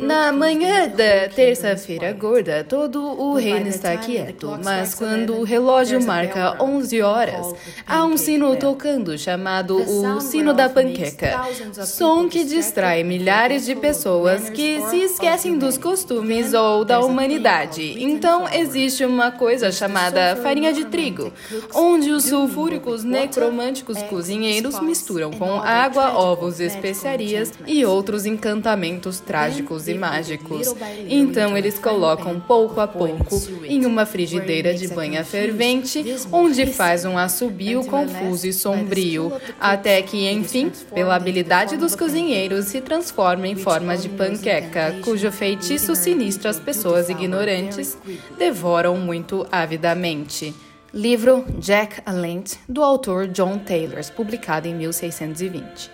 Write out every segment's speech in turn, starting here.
Na manhã da terça-feira gorda, todo o reino está quieto, mas quando o relógio marca 11 horas, há um sino tocando chamado o sino da panqueca. Som que distrai milhares de pessoas que se esquecem dos costumes ou da humanidade. Então existe uma coisa chamada farinha de trigo, onde os sulfúricos necromânticos cozinheiros misturam com água, ovos, especiarias e outros encantamentos trágicos e mágicos. Então eles colocam pouco a pouco em uma frigideira de banha fervente, onde faz um assobio confuso e sombrio, até que, enfim, pela habilidade dos cozinheiros, se transforma em forma de panqueca, cujo feitiço sinistro as pessoas ignorantes devoram muito avidamente. Livro Jack Alent, do autor John Taylor, publicado em 1620.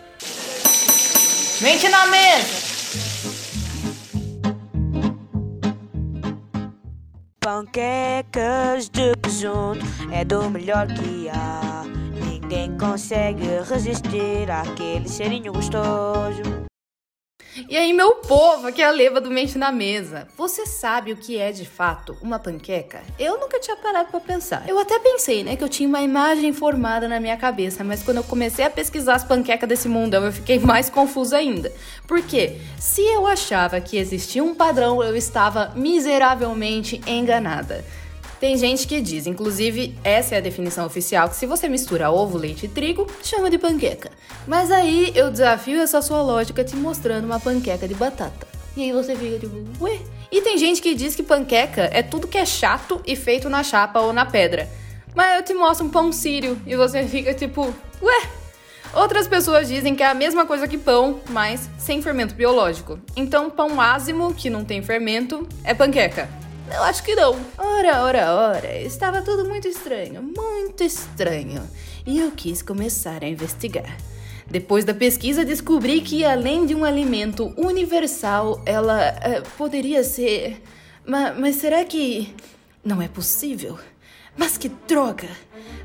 Mente na mesa! Panquecas de presunto é do melhor que há. Ninguém consegue resistir àquele cheirinho gostoso. E aí, meu povo, aqui é a leva do Mente na Mesa. Você sabe o que é de fato uma panqueca? Eu nunca tinha parado para pensar. Eu até pensei, né, que eu tinha uma imagem formada na minha cabeça, mas quando eu comecei a pesquisar as panquecas desse mundão, eu fiquei mais confusa ainda. Porque se eu achava que existia um padrão, eu estava miseravelmente enganada. Tem gente que diz, inclusive essa é a definição oficial, que se você mistura ovo, leite e trigo, chama de panqueca. Mas aí eu desafio essa sua lógica te mostrando uma panqueca de batata. E aí você fica tipo, ué? E tem gente que diz que panqueca é tudo que é chato e feito na chapa ou na pedra. Mas eu te mostro um pão sírio e você fica tipo, ué? Outras pessoas dizem que é a mesma coisa que pão, mas sem fermento biológico. Então, pão ázimo, que não tem fermento, é panqueca. Eu acho que não. Ora, ora, ora, estava tudo muito estranho, muito estranho. E eu quis começar a investigar. Depois da pesquisa, descobri que além de um alimento universal, ela uh, poderia ser. Mas, mas será que. Não é possível? Mas que droga!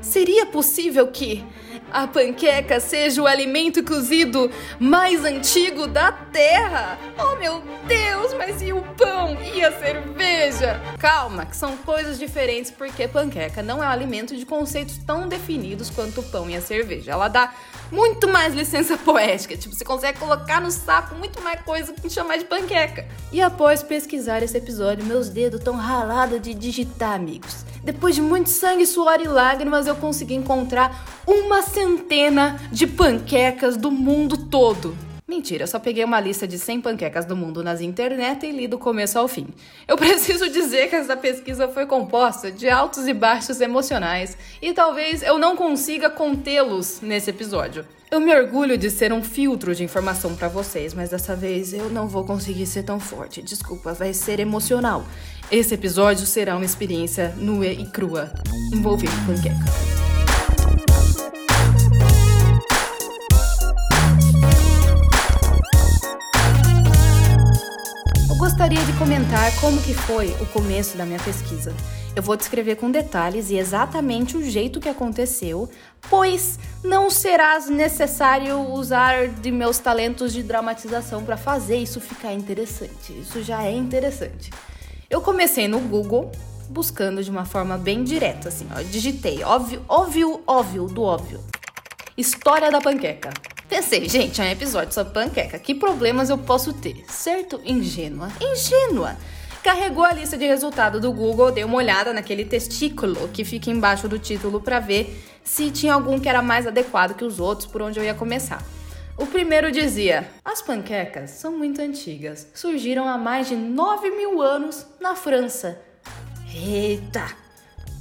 Seria possível que a panqueca seja o alimento cozido mais antigo da Terra? Oh meu Deus, mas e o pão e a cerveja? Calma, que são coisas diferentes porque panqueca não é um alimento de conceitos tão definidos quanto o pão e a cerveja. Ela dá muito mais licença poética, tipo, você consegue colocar no saco muito mais coisa que chamar de panqueca. E após pesquisar esse episódio, meus dedos estão ralados de digitar, amigos. Depois de muito sangue, suor e lágrimas, eu consegui encontrar uma centena de panquecas do mundo todo. Mentira, só peguei uma lista de 100 panquecas do mundo nas internet e li do começo ao fim. Eu preciso dizer que essa pesquisa foi composta de altos e baixos emocionais e talvez eu não consiga contê-los nesse episódio. Eu me orgulho de ser um filtro de informação para vocês, mas dessa vez eu não vou conseguir ser tão forte. Desculpa, vai ser emocional. Esse episódio será uma experiência nua e crua, envolvendo panqueca. Gostaria de comentar como que foi o começo da minha pesquisa. Eu vou descrever com detalhes e exatamente o jeito que aconteceu, pois não será necessário usar de meus talentos de dramatização para fazer isso ficar interessante. Isso já é interessante. Eu comecei no Google buscando de uma forma bem direta, assim, ó. Digitei, óbvio, óbvio, óbvio, do óbvio. História da panqueca. Pensei, gente, é um episódio sobre panqueca. Que problemas eu posso ter? Certo? Ingênua. Ingênua! Carregou a lista de resultado do Google, dei uma olhada naquele testículo que fica embaixo do título para ver se tinha algum que era mais adequado que os outros, por onde eu ia começar. O primeiro dizia: As panquecas são muito antigas, surgiram há mais de 9 mil anos na França. Eita!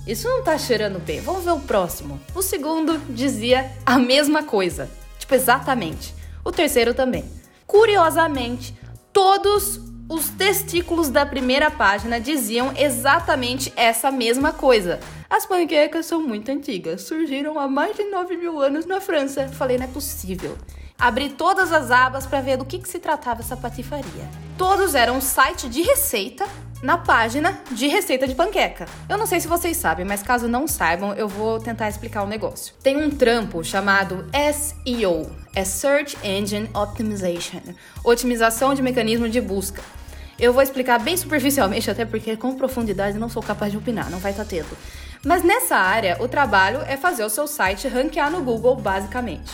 Isso não tá cheirando bem, vamos ver o próximo. O segundo dizia a mesma coisa, tipo, exatamente. O terceiro também. Curiosamente, todos os testículos da primeira página diziam exatamente essa mesma coisa. As panquecas são muito antigas, surgiram há mais de 9 mil anos na França. Falei, não é possível. Abri todas as abas para ver do que, que se tratava essa patifaria. Todos eram um site de receita na página de receita de panqueca. Eu não sei se vocês sabem, mas caso não saibam, eu vou tentar explicar o negócio. Tem um trampo chamado SEO, é Search Engine Optimization, otimização de mecanismo de busca. Eu vou explicar bem superficialmente, até porque com profundidade não sou capaz de opinar, não vai estar tendo. Mas nessa área, o trabalho é fazer o seu site ranquear no Google, basicamente.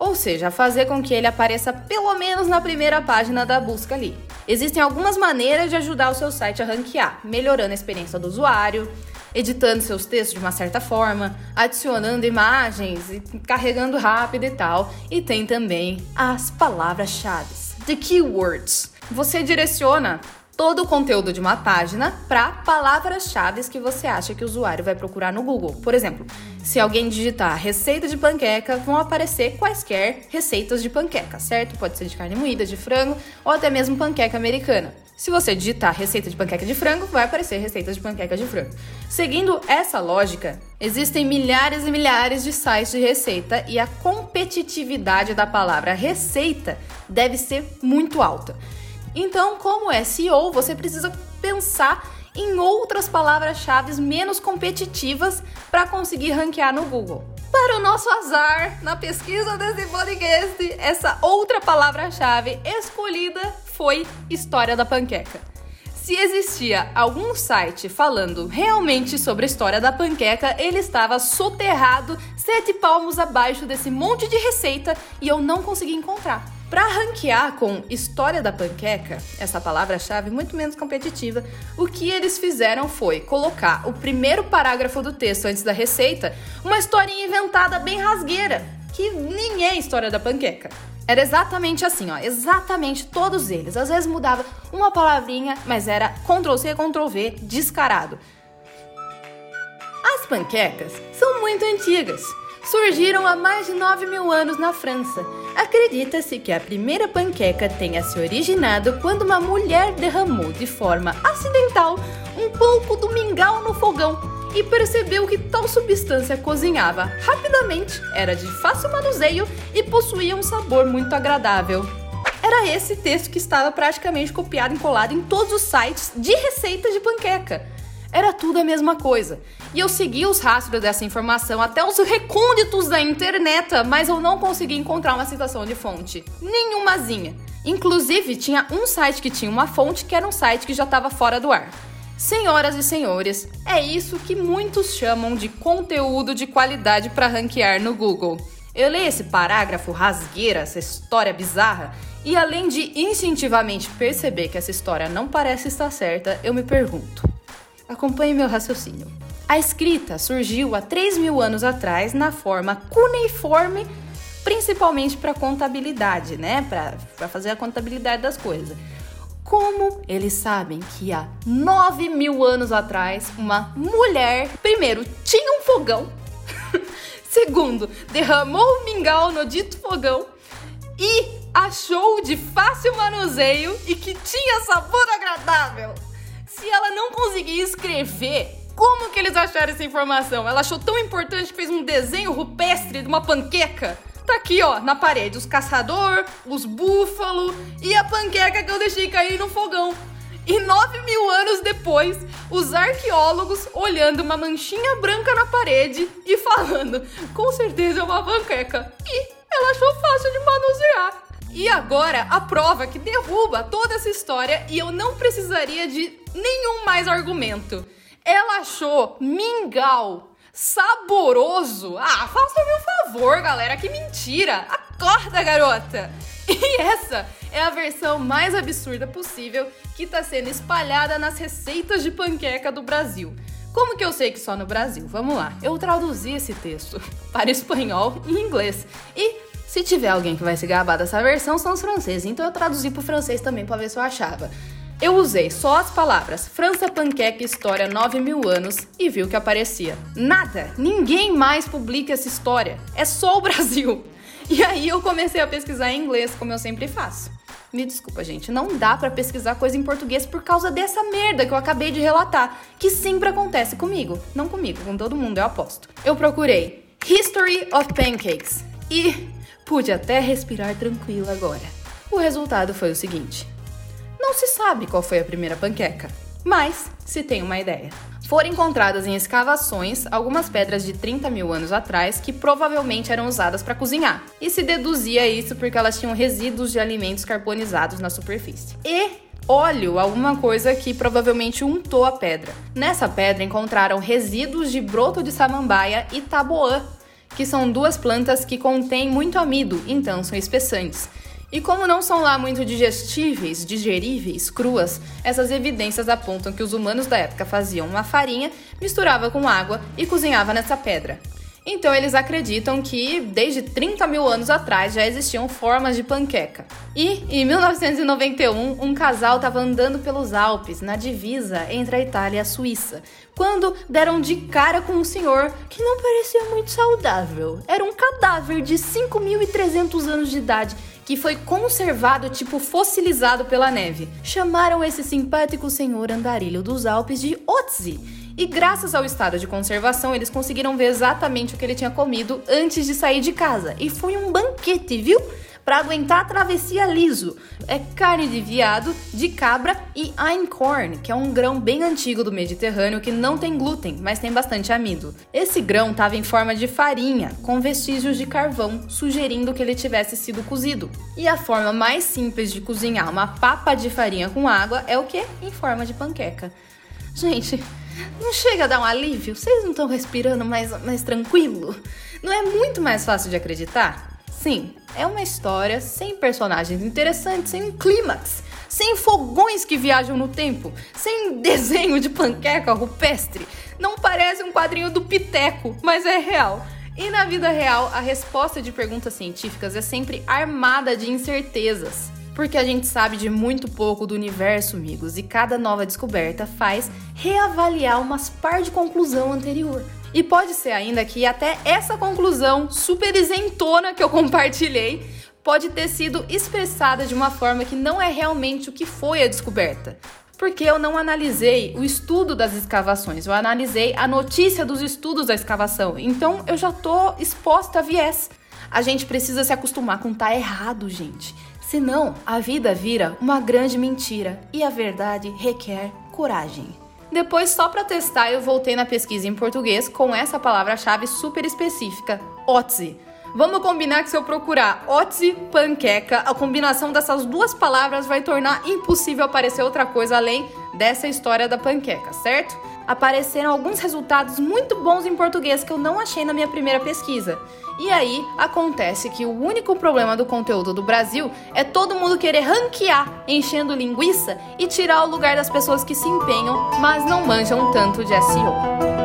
Ou seja, fazer com que ele apareça pelo menos na primeira página da busca ali. Existem algumas maneiras de ajudar o seu site a ranquear, melhorando a experiência do usuário, editando seus textos de uma certa forma, adicionando imagens carregando rápido e tal. E tem também as palavras-chave, the keywords. Você direciona todo o conteúdo de uma página para palavras-chave que você acha que o usuário vai procurar no Google. Por exemplo, se alguém digitar receita de panqueca, vão aparecer quaisquer receitas de panqueca, certo? Pode ser de carne moída, de frango ou até mesmo panqueca americana. Se você digitar receita de panqueca de frango, vai aparecer receitas de panqueca de frango. Seguindo essa lógica, existem milhares e milhares de sites de receita e a competitividade da palavra receita deve ser muito alta. Então, como SEO, você precisa pensar em outras palavras-chave menos competitivas para conseguir ranquear no Google. Para o nosso azar, na pesquisa desse podcast, essa outra palavra-chave escolhida foi História da Panqueca. Se existia algum site falando realmente sobre a história da panqueca, ele estava soterrado sete palmos abaixo desse monte de receita e eu não consegui encontrar. Para ranquear com História da Panqueca, essa palavra-chave muito menos competitiva, o que eles fizeram foi colocar o primeiro parágrafo do texto antes da receita, uma historinha inventada bem rasgueira, que nem é História da Panqueca. Era exatamente assim, ó, exatamente todos eles. Às vezes mudava uma palavrinha, mas era Ctrl C, Ctrl V, descarado. As panquecas são muito antigas. Surgiram há mais de 9 mil anos na França Acredita-se que a primeira panqueca tenha se originado quando uma mulher derramou de forma acidental um pouco do mingau no fogão e percebeu que tal substância cozinhava rapidamente, era de fácil manuseio e possuía um sabor muito agradável. Era esse texto que estava praticamente copiado e colado em todos os sites de receitas de panqueca. Era tudo a mesma coisa. E eu segui os rastros dessa informação até os recônditos da internet, mas eu não consegui encontrar uma citação de fonte. Nenhumazinha. Inclusive, tinha um site que tinha uma fonte que era um site que já estava fora do ar. Senhoras e senhores, é isso que muitos chamam de conteúdo de qualidade para ranquear no Google. Eu leio esse parágrafo rasgueira, essa história bizarra, e além de instintivamente perceber que essa história não parece estar certa, eu me pergunto: Acompanhe meu raciocínio. A escrita surgiu há 3 mil anos atrás na forma cuneiforme, principalmente para contabilidade, né? Para fazer a contabilidade das coisas. Como eles sabem que há 9 mil anos atrás, uma mulher, primeiro, tinha um fogão, segundo, derramou o mingau no dito fogão e achou de fácil manuseio e que tinha sabor agradável escrever, como que eles acharam essa informação? Ela achou tão importante que fez um desenho rupestre de uma panqueca? Tá aqui, ó, na parede, os caçador, os búfalo e a panqueca que eu deixei cair no fogão. E nove mil anos depois, os arqueólogos olhando uma manchinha branca na parede e falando: com certeza é uma panqueca. E ela achou fácil de manusear. E agora a prova que derruba toda essa história e eu não precisaria de nenhum mais argumento. Ela achou mingau saboroso. Ah, faça-me um favor, galera, que mentira. Acorda, garota. E essa é a versão mais absurda possível que está sendo espalhada nas receitas de panqueca do Brasil. Como que eu sei que só no Brasil? Vamos lá. Eu traduzi esse texto para espanhol e inglês. E se tiver alguém que vai se gabar dessa versão, são os franceses. Então eu traduzi para o francês também para ver se eu achava. Eu usei só as palavras França Panqueca História 9 mil anos e vi o que aparecia. Nada! Ninguém mais publica essa história. É só o Brasil. E aí eu comecei a pesquisar em inglês, como eu sempre faço. Me desculpa, gente, não dá para pesquisar coisa em português por causa dessa merda que eu acabei de relatar, que sempre acontece comigo. Não comigo, com todo mundo, eu aposto. Eu procurei History of Pancakes e pude até respirar tranquila agora. O resultado foi o seguinte: não se sabe qual foi a primeira panqueca. Mas se tem uma ideia. Foram encontradas em escavações algumas pedras de 30 mil anos atrás que provavelmente eram usadas para cozinhar. E se deduzia isso porque elas tinham resíduos de alimentos carbonizados na superfície. E óleo, alguma coisa que provavelmente untou a pedra. Nessa pedra encontraram resíduos de broto de samambaia e taboã, que são duas plantas que contêm muito amido, então são espessantes. E como não são lá muito digestíveis, digeríveis, cruas, essas evidências apontam que os humanos da época faziam uma farinha, misturava com água e cozinhava nessa pedra. Então eles acreditam que desde 30 mil anos atrás já existiam formas de panqueca. E em 1991, um casal estava andando pelos Alpes, na divisa entre a Itália e a Suíça, quando deram de cara com um senhor que não parecia muito saudável. Era um cadáver de 5.300 anos de idade que foi conservado tipo fossilizado pela neve. Chamaram esse simpático senhor andarilho dos Alpes de Otzi. E graças ao estado de conservação, eles conseguiram ver exatamente o que ele tinha comido antes de sair de casa. E foi um banquete, viu? para aguentar a travessia liso. É carne de viado, de cabra e einkorn, que é um grão bem antigo do Mediterrâneo que não tem glúten, mas tem bastante amido. Esse grão estava em forma de farinha, com vestígios de carvão, sugerindo que ele tivesse sido cozido. E a forma mais simples de cozinhar uma papa de farinha com água é o que? Em forma de panqueca. Gente, não chega a dar um alívio? Vocês não estão respirando mais, mais tranquilo? Não é muito mais fácil de acreditar? Sim, é uma história sem personagens interessantes, sem um clímax, sem fogões que viajam no tempo, sem desenho de panqueca rupestre. Não parece um quadrinho do Piteco, mas é real. E na vida real, a resposta de perguntas científicas é sempre armada de incertezas. Porque a gente sabe de muito pouco do universo, amigos, e cada nova descoberta faz reavaliar umas par de conclusão anterior. E pode ser ainda que até essa conclusão super isentona que eu compartilhei pode ter sido expressada de uma forma que não é realmente o que foi a descoberta. Porque eu não analisei o estudo das escavações, eu analisei a notícia dos estudos da escavação. Então eu já tô exposta a viés. A gente precisa se acostumar com tá errado, gente. Senão, a vida vira uma grande mentira e a verdade requer coragem. Depois, só para testar, eu voltei na pesquisa em português com essa palavra-chave super específica, otzi. Vamos combinar que se eu procurar otzi panqueca, a combinação dessas duas palavras vai tornar impossível aparecer outra coisa além dessa história da panqueca, certo? Apareceram alguns resultados muito bons em português que eu não achei na minha primeira pesquisa. E aí acontece que o único problema do conteúdo do Brasil é todo mundo querer ranquear, enchendo linguiça e tirar o lugar das pessoas que se empenham, mas não manjam tanto de SEO.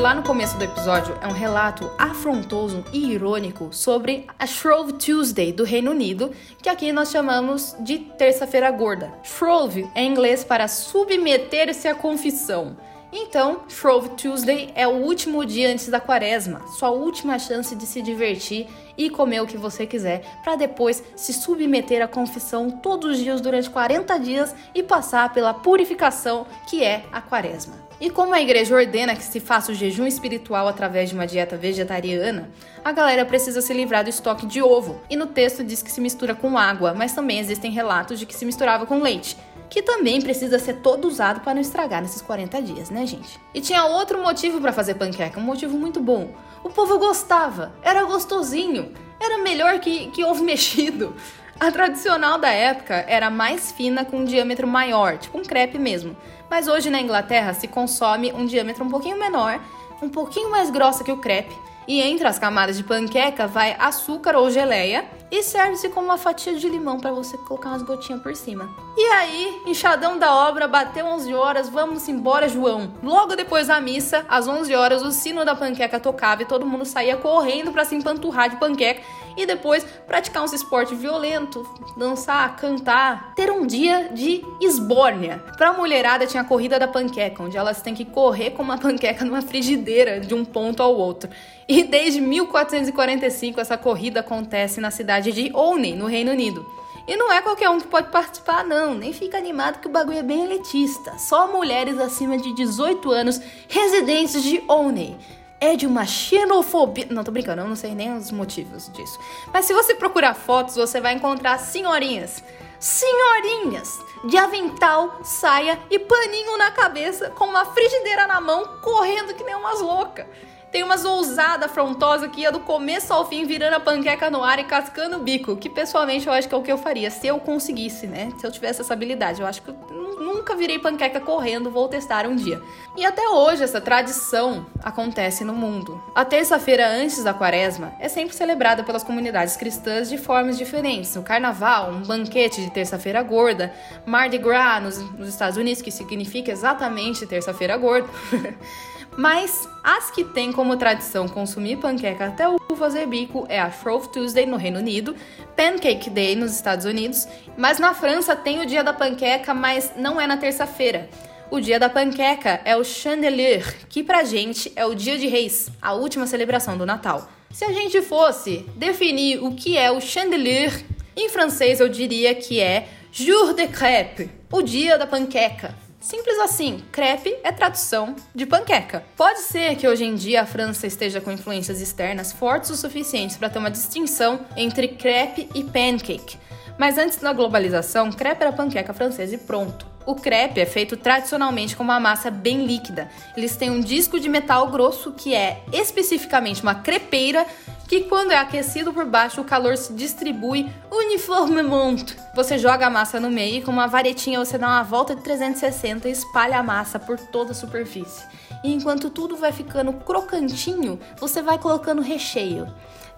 Lá no começo do episódio é um relato afrontoso e irônico sobre a Shrove Tuesday do Reino Unido, que aqui nós chamamos de Terça-feira Gorda. Shrove é inglês para submeter-se à confissão. Então, Shrove Tuesday é o último dia antes da quaresma, sua última chance de se divertir e comer o que você quiser, para depois se submeter à confissão todos os dias durante 40 dias e passar pela purificação que é a quaresma. E como a igreja ordena que se faça o jejum espiritual através de uma dieta vegetariana, a galera precisa se livrar do estoque de ovo. E no texto diz que se mistura com água, mas também existem relatos de que se misturava com leite que também precisa ser todo usado para não estragar nesses 40 dias, né, gente? E tinha outro motivo para fazer panqueca, um motivo muito bom. O povo gostava, era gostosinho, era melhor que, que ovo mexido. A tradicional da época era mais fina com um diâmetro maior, tipo um crepe mesmo. Mas hoje na Inglaterra se consome um diâmetro um pouquinho menor, um pouquinho mais grossa que o crepe, e entre as camadas de panqueca vai açúcar ou geleia e serve-se como uma fatia de limão para você colocar umas gotinhas por cima. E aí, enxadão da obra, bateu 11 horas, vamos embora, João. Logo depois da missa, às 11 horas, o sino da panqueca tocava e todo mundo saía correndo para se empanturrar de panqueca e depois praticar uns esportes violentos, dançar, cantar, ter um dia de esbórnia. Pra mulherada tinha a corrida da panqueca, onde elas têm que correr com uma panqueca numa frigideira de um ponto ao outro. E desde 1445 essa corrida acontece na cidade de Olney, no Reino Unido. E não é qualquer um que pode participar, não. Nem fica animado que o bagulho é bem elitista. Só mulheres acima de 18 anos residentes de Olney. É de uma xenofobia. Não, tô brincando, eu não sei nem os motivos disso. Mas se você procurar fotos, você vai encontrar senhorinhas. Senhorinhas de avental, saia e paninho na cabeça, com uma frigideira na mão, correndo que nem umas loucas. Tem umas ousada afrontosa que ia do começo ao fim virando a panqueca no ar e cascando o bico, que pessoalmente eu acho que é o que eu faria se eu conseguisse, né? Se eu tivesse essa habilidade. Eu acho que eu nunca virei panqueca correndo, vou testar um dia. E até hoje essa tradição acontece no mundo. A terça-feira antes da quaresma é sempre celebrada pelas comunidades cristãs de formas diferentes. O carnaval, um banquete de terça-feira gorda, Mardi Gras nos, nos Estados Unidos, que significa exatamente terça-feira gorda. Mas as que têm como tradição consumir panqueca até o fazer bico é a Shrove Tuesday no Reino Unido, Pancake Day nos Estados Unidos, mas na França tem o dia da panqueca, mas não é na terça-feira. O dia da panqueca é o Chandelier, que pra gente é o dia de reis, a última celebração do Natal. Se a gente fosse definir o que é o Chandelier, em francês eu diria que é Jour de crêpe, o dia da panqueca. Simples assim, crepe é tradução de panqueca. Pode ser que hoje em dia a França esteja com influências externas fortes o suficientes para ter uma distinção entre crepe e pancake. Mas antes da globalização, crepe era panqueca francesa e pronto. O crepe é feito tradicionalmente com uma massa bem líquida. Eles têm um disco de metal grosso que é especificamente uma crepeira que quando é aquecido por baixo o calor se distribui uniformemente. Você joga a massa no meio e com uma varetinha você dá uma volta de 360 e espalha a massa por toda a superfície. E enquanto tudo vai ficando crocantinho, você vai colocando recheio.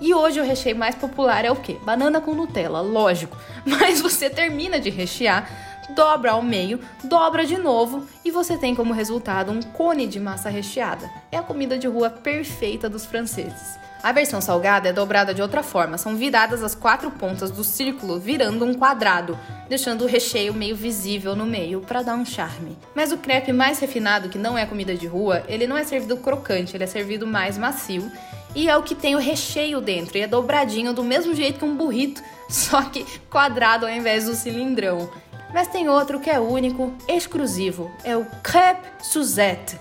E hoje o recheio mais popular é o quê? Banana com Nutella, lógico. Mas você termina de rechear dobra ao meio, dobra de novo e você tem como resultado um cone de massa recheada. É a comida de rua perfeita dos franceses. A versão salgada é dobrada de outra forma, são viradas as quatro pontas do círculo, virando um quadrado, deixando o recheio meio visível no meio para dar um charme. Mas o crepe mais refinado, que não é comida de rua, ele não é servido crocante, ele é servido mais macio e é o que tem o recheio dentro, e é dobradinho do mesmo jeito que um burrito, só que quadrado ao invés do cilindrão. Mas tem outro que é único, exclusivo, é o crepe Suzette.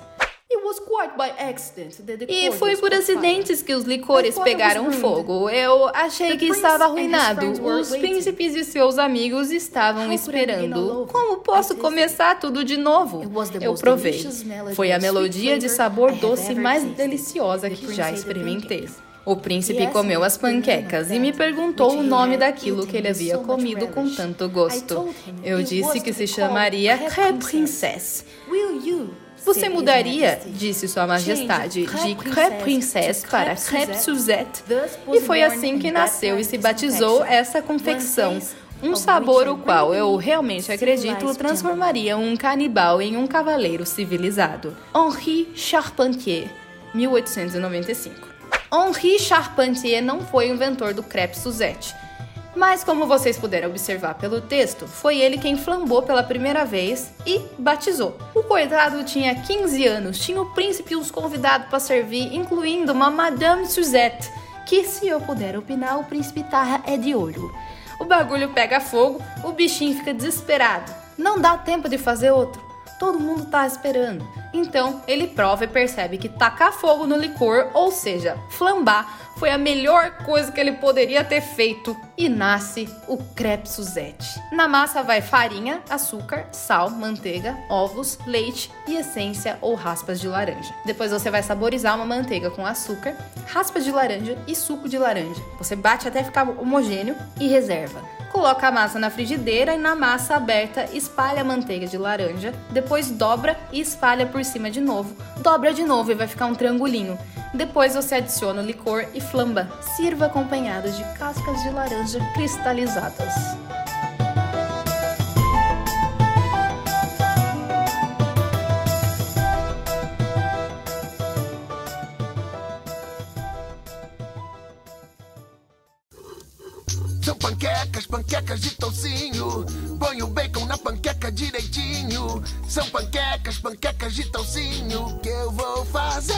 E foi por acidentes que os licores pegaram fogo. Eu achei que estava arruinado. Os príncipes e seus amigos estavam esperando. Como posso começar tudo de novo? Eu provei. Foi a melodia de sabor doce mais deliciosa que já experimentei. O príncipe comeu as panquecas e me perguntou o nome daquilo que ele havia comido com tanto gosto. Eu disse que se chamaria Crêpe Princesse. Você mudaria, disse Sua Majestade, de Crêpe Princesse para Crêpe Suzette. E foi assim que nasceu e se batizou essa confecção. Um sabor o qual eu realmente acredito transformaria um canibal em um cavaleiro civilizado. Henri Charpentier, 1895. Henri Charpentier não foi o inventor do crepe Suzette. Mas, como vocês puderam observar pelo texto, foi ele quem flambou pela primeira vez e batizou. O coitado tinha 15 anos, tinha o príncipe e os convidados para servir, incluindo uma Madame Suzette, que, se eu puder opinar, o príncipe Tarra é de olho. O bagulho pega fogo, o bichinho fica desesperado. Não dá tempo de fazer outro todo mundo tá esperando. Então ele prova e percebe que tacar fogo no licor, ou seja, flambar, foi a melhor coisa que ele poderia ter feito e nasce o crepe Suzette. Na massa vai farinha, açúcar, sal, manteiga, ovos, leite e essência ou raspas de laranja. Depois você vai saborizar uma manteiga com açúcar, raspas de laranja e suco de laranja. Você bate até ficar homogêneo e reserva. Coloca a massa na frigideira e na massa aberta espalha a manteiga de laranja, depois dobra e espalha por cima de novo. Dobra de novo e vai ficar um triangulinho. Depois você adiciona o licor e flamba. Sirva acompanhado de cascas de laranja cristalizadas. Direitinho. São panquecas, panquecas de toucinho que eu vou fazer.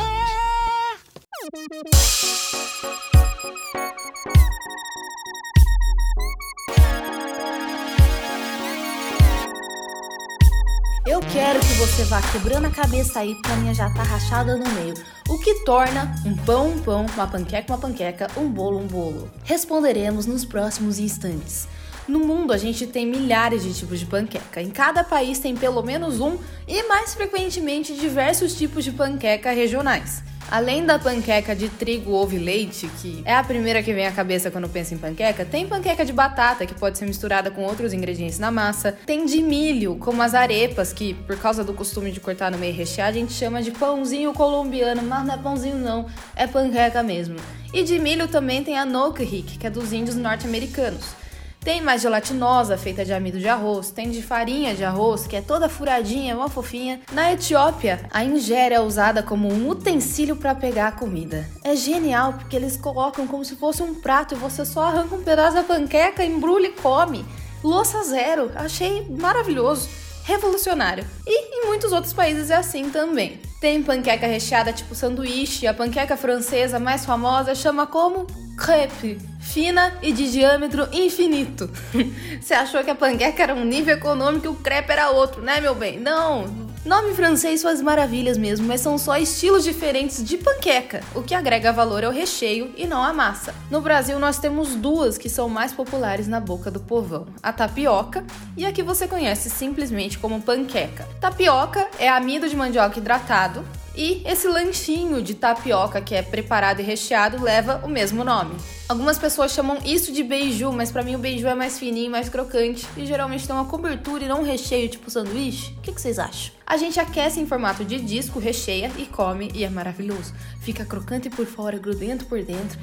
Eu quero que você vá quebrando a cabeça aí pra minha já tá rachada no meio. O que torna um pão um pão, uma panqueca uma panqueca, um bolo um bolo? Responderemos nos próximos instantes. No mundo a gente tem milhares de tipos de panqueca. Em cada país tem pelo menos um e mais frequentemente diversos tipos de panqueca regionais. Além da panqueca de trigo, ovo e leite, que é a primeira que vem à cabeça quando pensa em panqueca, tem panqueca de batata, que pode ser misturada com outros ingredientes na massa. Tem de milho, como as arepas, que por causa do costume de cortar no meio rechear, a gente chama de pãozinho colombiano, mas não é pãozinho não, é panqueca mesmo. E de milho também tem a nokrik, que é dos índios norte-americanos. Tem mais gelatinosa, feita de amido de arroz, tem de farinha de arroz, que é toda furadinha, uma fofinha. Na Etiópia, a injera é usada como um utensílio para pegar a comida. É genial porque eles colocam como se fosse um prato e você só arranca um pedaço da panqueca, embrulha e come. Louça zero, achei maravilhoso, revolucionário. E em muitos outros países é assim também. Tem panqueca recheada tipo sanduíche, a panqueca francesa mais famosa chama como crepe, fina e de diâmetro infinito. Você achou que a panqueca era um nível econômico e o crepe era outro, né, meu bem? Não. Nome francês faz maravilhas mesmo, mas são só estilos diferentes de panqueca. O que agrega valor é o recheio e não a massa. No Brasil, nós temos duas que são mais populares na boca do povão: a tapioca e a que você conhece simplesmente como panqueca. Tapioca é amido de mandioca hidratado, e esse lanchinho de tapioca que é preparado e recheado leva o mesmo nome. Algumas pessoas chamam isso de beiju, mas para mim o beiju é mais fininho, mais crocante e geralmente tem uma cobertura e não um recheio tipo sanduíche. O que, que vocês acham? A gente aquece em formato de disco, recheia e come e é maravilhoso. Fica crocante por fora, grudento por dentro.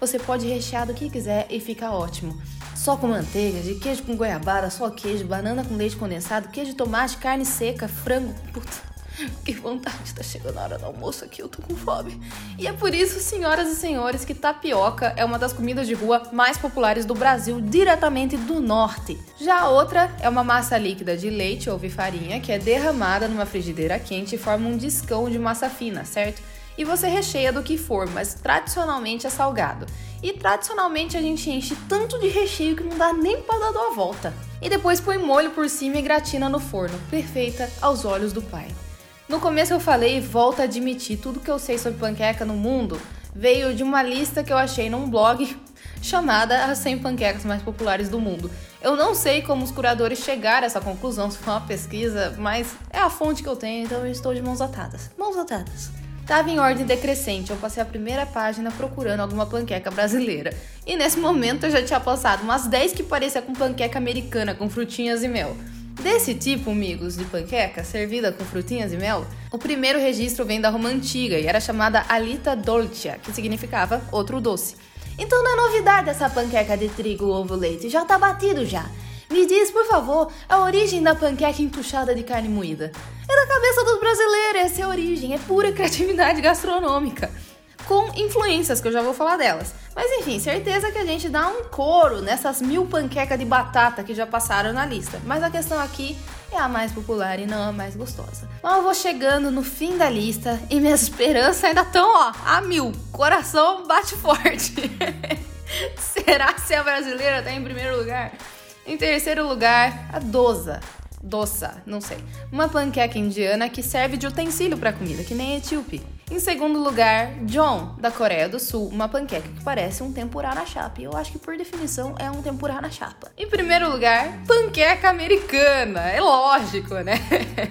Você pode rechear do que quiser e fica ótimo. Só com manteiga, de queijo com goiabada, só queijo, banana com leite condensado, queijo tomate, carne seca, frango. Puta. Que vontade, tá chegando a hora do almoço aqui, eu tô com fome. E é por isso, senhoras e senhores, que tapioca é uma das comidas de rua mais populares do Brasil, diretamente do norte. Já a outra é uma massa líquida de leite ou farinha que é derramada numa frigideira quente e forma um discão de massa fina, certo? E você recheia do que for, mas tradicionalmente é salgado. E tradicionalmente a gente enche tanto de recheio que não dá nem para dar uma volta. E depois põe molho por cima e gratina no forno, perfeita aos olhos do pai. No começo eu falei e volto a admitir, tudo que eu sei sobre panqueca no mundo veio de uma lista que eu achei num blog chamada As 100 Panquecas Mais Populares do Mundo. Eu não sei como os curadores chegaram a essa conclusão, se foi uma pesquisa, mas é a fonte que eu tenho, então eu estou de mãos atadas. Mãos atadas. Tava em ordem decrescente, eu passei a primeira página procurando alguma panqueca brasileira. E nesse momento eu já tinha passado umas 10 que parecia com panqueca americana, com frutinhas e mel. Desse tipo, amigos, de panqueca servida com frutinhas e mel, o primeiro registro vem da Roma Antiga e era chamada Alita Dolcia, que significava outro doce. Então não é novidade essa panqueca de trigo, ovo, leite, já tá batido já. Me diz, por favor, a origem da panqueca entuchada de carne moída. É da cabeça dos brasileiros, essa é a origem, é pura criatividade gastronômica com influências, que eu já vou falar delas. Mas enfim, certeza que a gente dá um coro nessas mil panquecas de batata que já passaram na lista. Mas a questão aqui é a mais popular e não a mais gostosa. Eu vou chegando no fim da lista e minhas esperanças ainda estão, ó, a mil. Coração bate forte. Será que a brasileira tá em primeiro lugar? Em terceiro lugar, a Dosa. Doça, não sei. Uma panqueca indiana que serve de utensílio para comida, que nem etíope. Em segundo lugar, John, da Coreia do Sul, uma panqueca que parece um tempurá na chapa. E eu acho que por definição é um tempurá na chapa. Em primeiro lugar, panqueca americana. É lógico, né?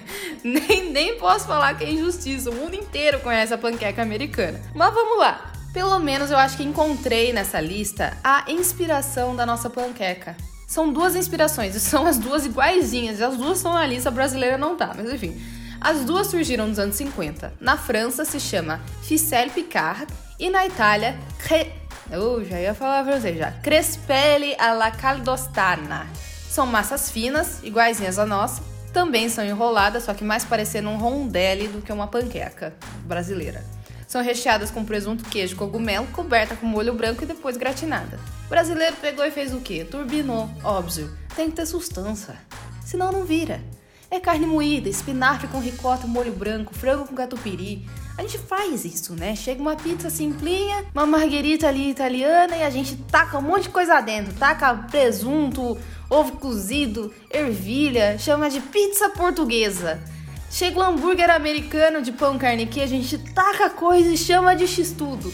nem, nem posso falar que é injustiça. O mundo inteiro conhece a panqueca americana. Mas vamos lá. Pelo menos eu acho que encontrei nessa lista a inspiração da nossa panqueca. São duas inspirações, são as duas iguaizinhas, as duas estão na lista brasileira não tá, mas enfim. As duas surgiram nos anos 50. Na França se chama Ficelle Picard e na Itália Cre... Eu já ia falar francês já. Crespelli alla caldostana. São massas finas, iguaizinhas a nossa, também são enroladas, só que mais parecendo um rondelli do que uma panqueca brasileira. São recheadas com presunto, queijo, cogumelo, coberta com molho branco e depois gratinada. O brasileiro pegou e fez o quê? Turbinou, óbvio. Tem que ter sustância, senão não vira. É carne moída, espinafre com ricota, molho branco, frango com catupiry. A gente faz isso, né? Chega uma pizza simplinha, uma marguerita ali italiana e a gente taca um monte de coisa dentro. Taca presunto, ovo cozido, ervilha, chama de pizza portuguesa. Chega o hambúrguer americano de pão carne que a gente taca coisa e chama de x-tudo.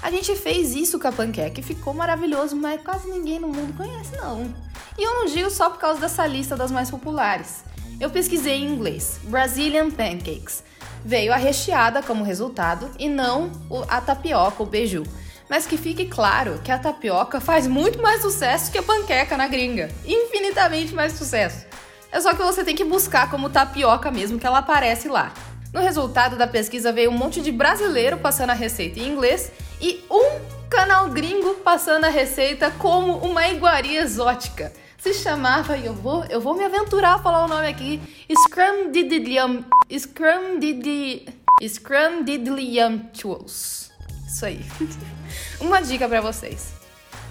A gente fez isso com a panqueca e ficou maravilhoso, mas quase ninguém no mundo conhece não. E eu não digo só por causa dessa lista das mais populares. Eu pesquisei em inglês, Brazilian Pancakes. Veio a recheada como resultado e não a tapioca, o beiju. Mas que fique claro que a tapioca faz muito mais sucesso que a panqueca na gringa. Infinitamente mais sucesso. É só que você tem que buscar como tapioca mesmo que ela aparece lá. No resultado da pesquisa veio um monte de brasileiro passando a receita em inglês e um canal gringo passando a receita como uma iguaria exótica. Se chamava, e eu vou, eu vou me aventurar a falar o nome aqui, Scrum Didilium, Scrum Didi, Scrum Didiliumptuous. Isso aí. Uma dica para vocês.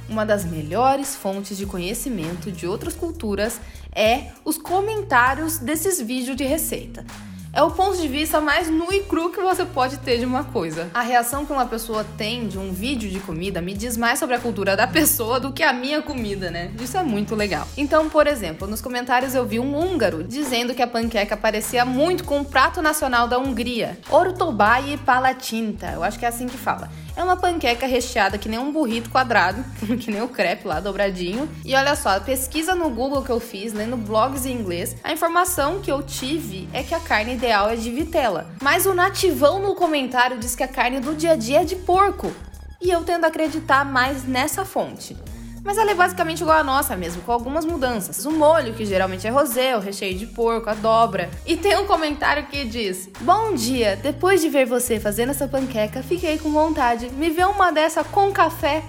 Uma das melhores fontes de conhecimento de outras culturas é os comentários desses vídeos de receita é o ponto de vista mais nu e cru que você pode ter de uma coisa. A reação que uma pessoa tem de um vídeo de comida me diz mais sobre a cultura da pessoa do que a minha comida, né? Isso é muito legal. Então, por exemplo, nos comentários eu vi um húngaro dizendo que a panqueca parecia muito com o prato nacional da Hungria, Ortobai Palatinta. Eu acho que é assim que fala. É uma panqueca recheada que nem um burrito quadrado, que nem o crepe lá, dobradinho. E olha só, pesquisa no Google que eu fiz, lendo blogs em inglês, a informação que eu tive é que a carne ideal é de vitela. Mas o nativão no comentário diz que a carne do dia a dia é de porco. E eu tendo a acreditar mais nessa fonte. Mas ela é basicamente igual à nossa mesmo, com algumas mudanças. O molho, que geralmente é rosé, o recheio de porco, a dobra. E tem um comentário que diz: Bom dia, depois de ver você fazendo essa panqueca, fiquei com vontade. Me vê uma dessa com café.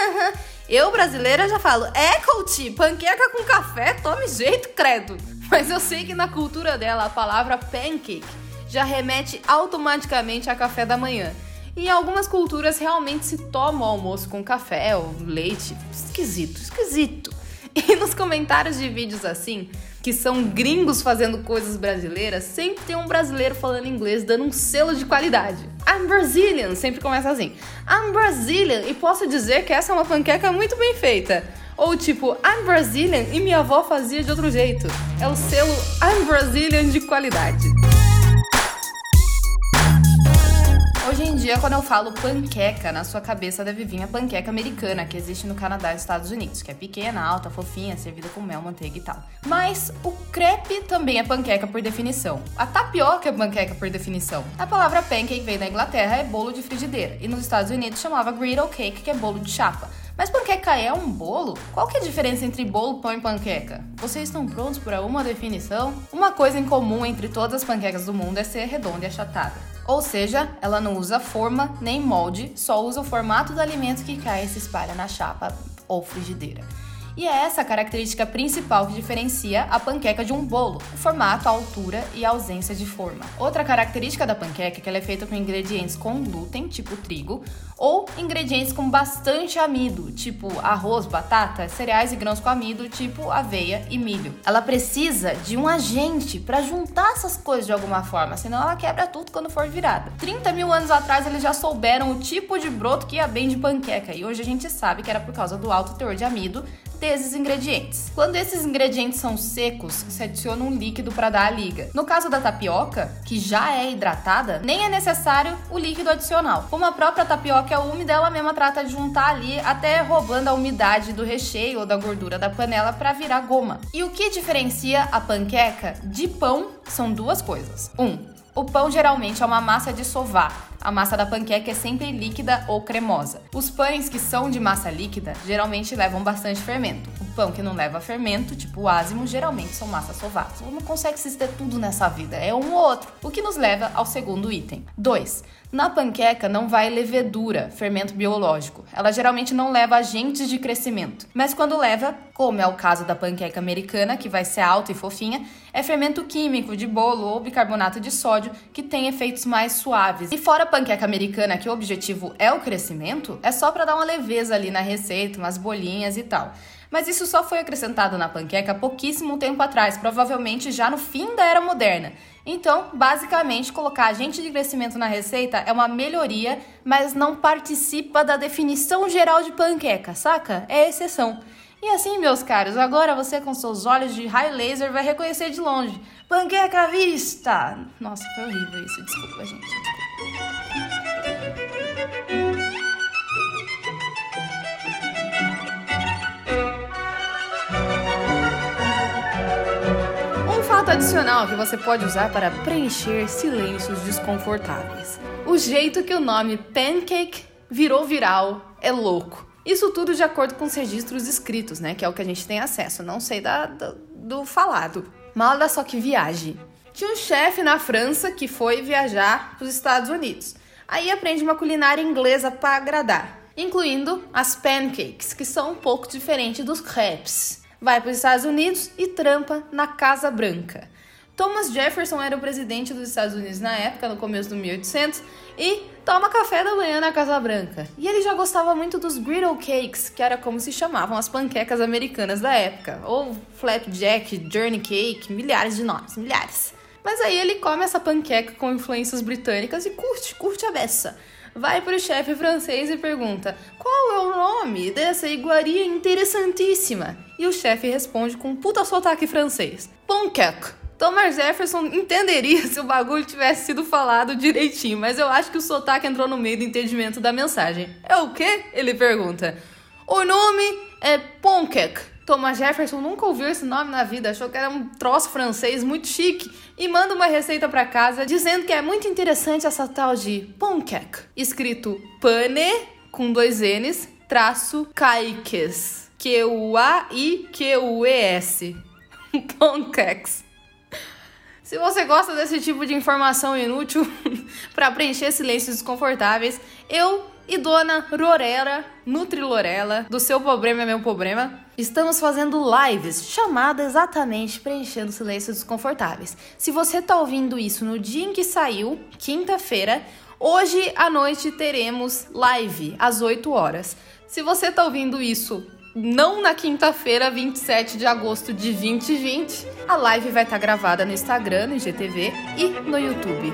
eu, brasileira, já falo: É, coach, panqueca com café? Tome jeito, credo. Mas eu sei que na cultura dela a palavra pancake já remete automaticamente a café da manhã. Em algumas culturas realmente se toma o almoço com café ou leite. Esquisito, esquisito. E nos comentários de vídeos assim, que são gringos fazendo coisas brasileiras, sempre tem um brasileiro falando inglês dando um selo de qualidade. I'm Brazilian, sempre começa assim. I'm Brazilian e posso dizer que essa é uma panqueca muito bem feita. Ou tipo, I'm Brazilian e minha avó fazia de outro jeito. É o selo I'm Brazilian de qualidade. Hoje em dia, quando eu falo panqueca, na sua cabeça deve vir a panqueca americana, que existe no Canadá e Estados Unidos, que é pequena, alta, fofinha, servida com mel, manteiga e tal. Mas o crepe também é panqueca por definição. A tapioca é panqueca por definição. A palavra pancake veio da Inglaterra, é bolo de frigideira, e nos Estados Unidos chamava griddle cake, que é bolo de chapa. Mas panqueca é um bolo? Qual que é a diferença entre bolo, pão e panqueca? Vocês estão prontos para uma definição? Uma coisa em comum entre todas as panquecas do mundo é ser redonda e achatada. Ou seja, ela não usa forma nem molde, só usa o formato do alimento que cai e se espalha na chapa ou frigideira. E é essa a característica principal que diferencia a panqueca de um bolo: o formato, a altura e a ausência de forma. Outra característica da panqueca é que ela é feita com ingredientes com glúten, tipo trigo, ou ingredientes com bastante amido, tipo arroz, batata, cereais e grãos com amido, tipo aveia e milho. Ela precisa de um agente para juntar essas coisas de alguma forma, senão ela quebra tudo quando for virada. 30 mil anos atrás eles já souberam o tipo de broto que ia bem de panqueca e hoje a gente sabe que era por causa do alto teor de amido desses ingredientes. Quando esses ingredientes são secos, se adiciona um líquido para dar a liga. No caso da tapioca, que já é hidratada, nem é necessário o líquido adicional. Como a própria tapioca é úmida, ela mesma trata de juntar ali, até roubando a umidade do recheio ou da gordura da panela para virar goma. E o que diferencia a panqueca de pão são duas coisas. Um, o pão geralmente é uma massa de sovar. A massa da panqueca é sempre líquida ou cremosa. Os pães que são de massa líquida geralmente levam bastante fermento. O pão que não leva fermento, tipo o ázimo, geralmente são massas sovadas. Não consegue se tudo nessa vida, é um ou outro. O que nos leva ao segundo item. 2. Na panqueca não vai levedura, fermento biológico. Ela geralmente não leva agentes de crescimento. Mas quando leva, como é o caso da panqueca americana, que vai ser alta e fofinha, é fermento químico de bolo ou bicarbonato de sódio que tem efeitos mais suaves. E fora a panqueca americana, que o objetivo é o crescimento, é só para dar uma leveza ali na receita, umas bolinhas e tal. Mas isso só foi acrescentado na panqueca pouquíssimo tempo atrás, provavelmente já no fim da era moderna. Então, basicamente, colocar agente de crescimento na receita é uma melhoria, mas não participa da definição geral de panqueca, saca? É exceção. E assim, meus caros, agora você com seus olhos de high laser vai reconhecer de longe. Panqueca à vista! Nossa, foi horrível isso, desculpa, gente. Um fato adicional que você pode usar para preencher silêncios desconfortáveis. O jeito que o nome pancake virou viral é louco. Isso tudo de acordo com os registros escritos, né? Que é o que a gente tem acesso. Não sei da, do, do falado. Mas só que viagem. Tinha um chefe na França que foi viajar para os Estados Unidos. Aí aprende uma culinária inglesa para agradar, incluindo as pancakes, que são um pouco diferentes dos crepes. Vai para os Estados Unidos e trampa na Casa Branca. Thomas Jefferson era o presidente dos Estados Unidos na época, no começo do 1800, e toma café da manhã na Casa Branca. E ele já gostava muito dos griddle cakes, que era como se chamavam as panquecas americanas da época, ou flapjack, journey cake, milhares de nomes, milhares. Mas aí ele come essa panqueca com influências britânicas e curte, curte a beça. Vai para o chefe francês e pergunta: qual é o nome dessa iguaria interessantíssima? E o chefe responde com um puta sotaque francês: panqueque. Thomas Jefferson entenderia se o bagulho tivesse sido falado direitinho, mas eu acho que o sotaque entrou no meio do entendimento da mensagem. É o quê? Ele pergunta. O nome é Ponquec. Thomas Jefferson nunca ouviu esse nome na vida, achou que era um troço francês muito chique e manda uma receita para casa dizendo que é muito interessante essa tal de Ponquec, escrito pane com dois N's, traço caiques, Q-U-A-I-Q-U-E-S. Ponquecs. Se você gosta desse tipo de informação inútil para preencher silêncios desconfortáveis, eu e Dona Rorera, Nutrilorela, do seu problema é meu problema, estamos fazendo lives chamada exatamente Preenchendo Silêncios Desconfortáveis. Se você tá ouvindo isso no dia em que saiu, quinta-feira, hoje à noite teremos live às 8 horas. Se você tá ouvindo isso não na quinta-feira, 27 de agosto de 2020. A live vai estar gravada no Instagram, no IGTV e no YouTube.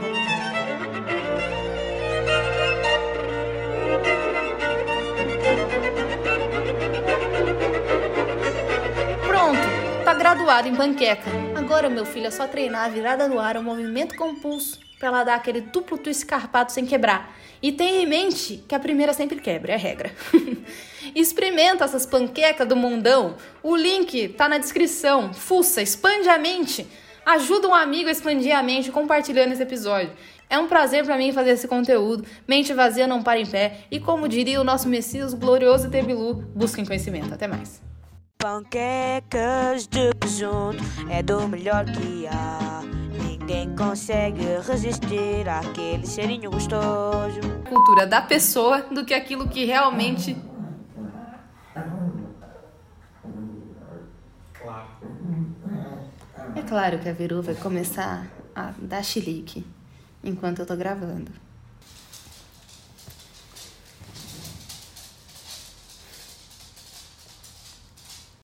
Graduado em panqueca. Agora, meu filho, é só treinar a virada no ar, o movimento com o pulso, para ela dar aquele duplo twist carpado sem quebrar. E tenha em mente que a primeira sempre quebra, é regra. Experimenta essas panquecas do mundão. O link tá na descrição. Fuça, expande a mente. Ajuda um amigo a expandir a mente compartilhando esse episódio. É um prazer para mim fazer esse conteúdo. Mente vazia não para em pé. E como diria o nosso Messias glorioso Tebilu, busquem conhecimento. Até mais. Panquecas de presunto é do melhor que há. Ninguém consegue resistir àquele cheirinho gostoso. Cultura da pessoa do que aquilo que realmente É claro que a Veru vai começar a dar chilique enquanto eu tô gravando.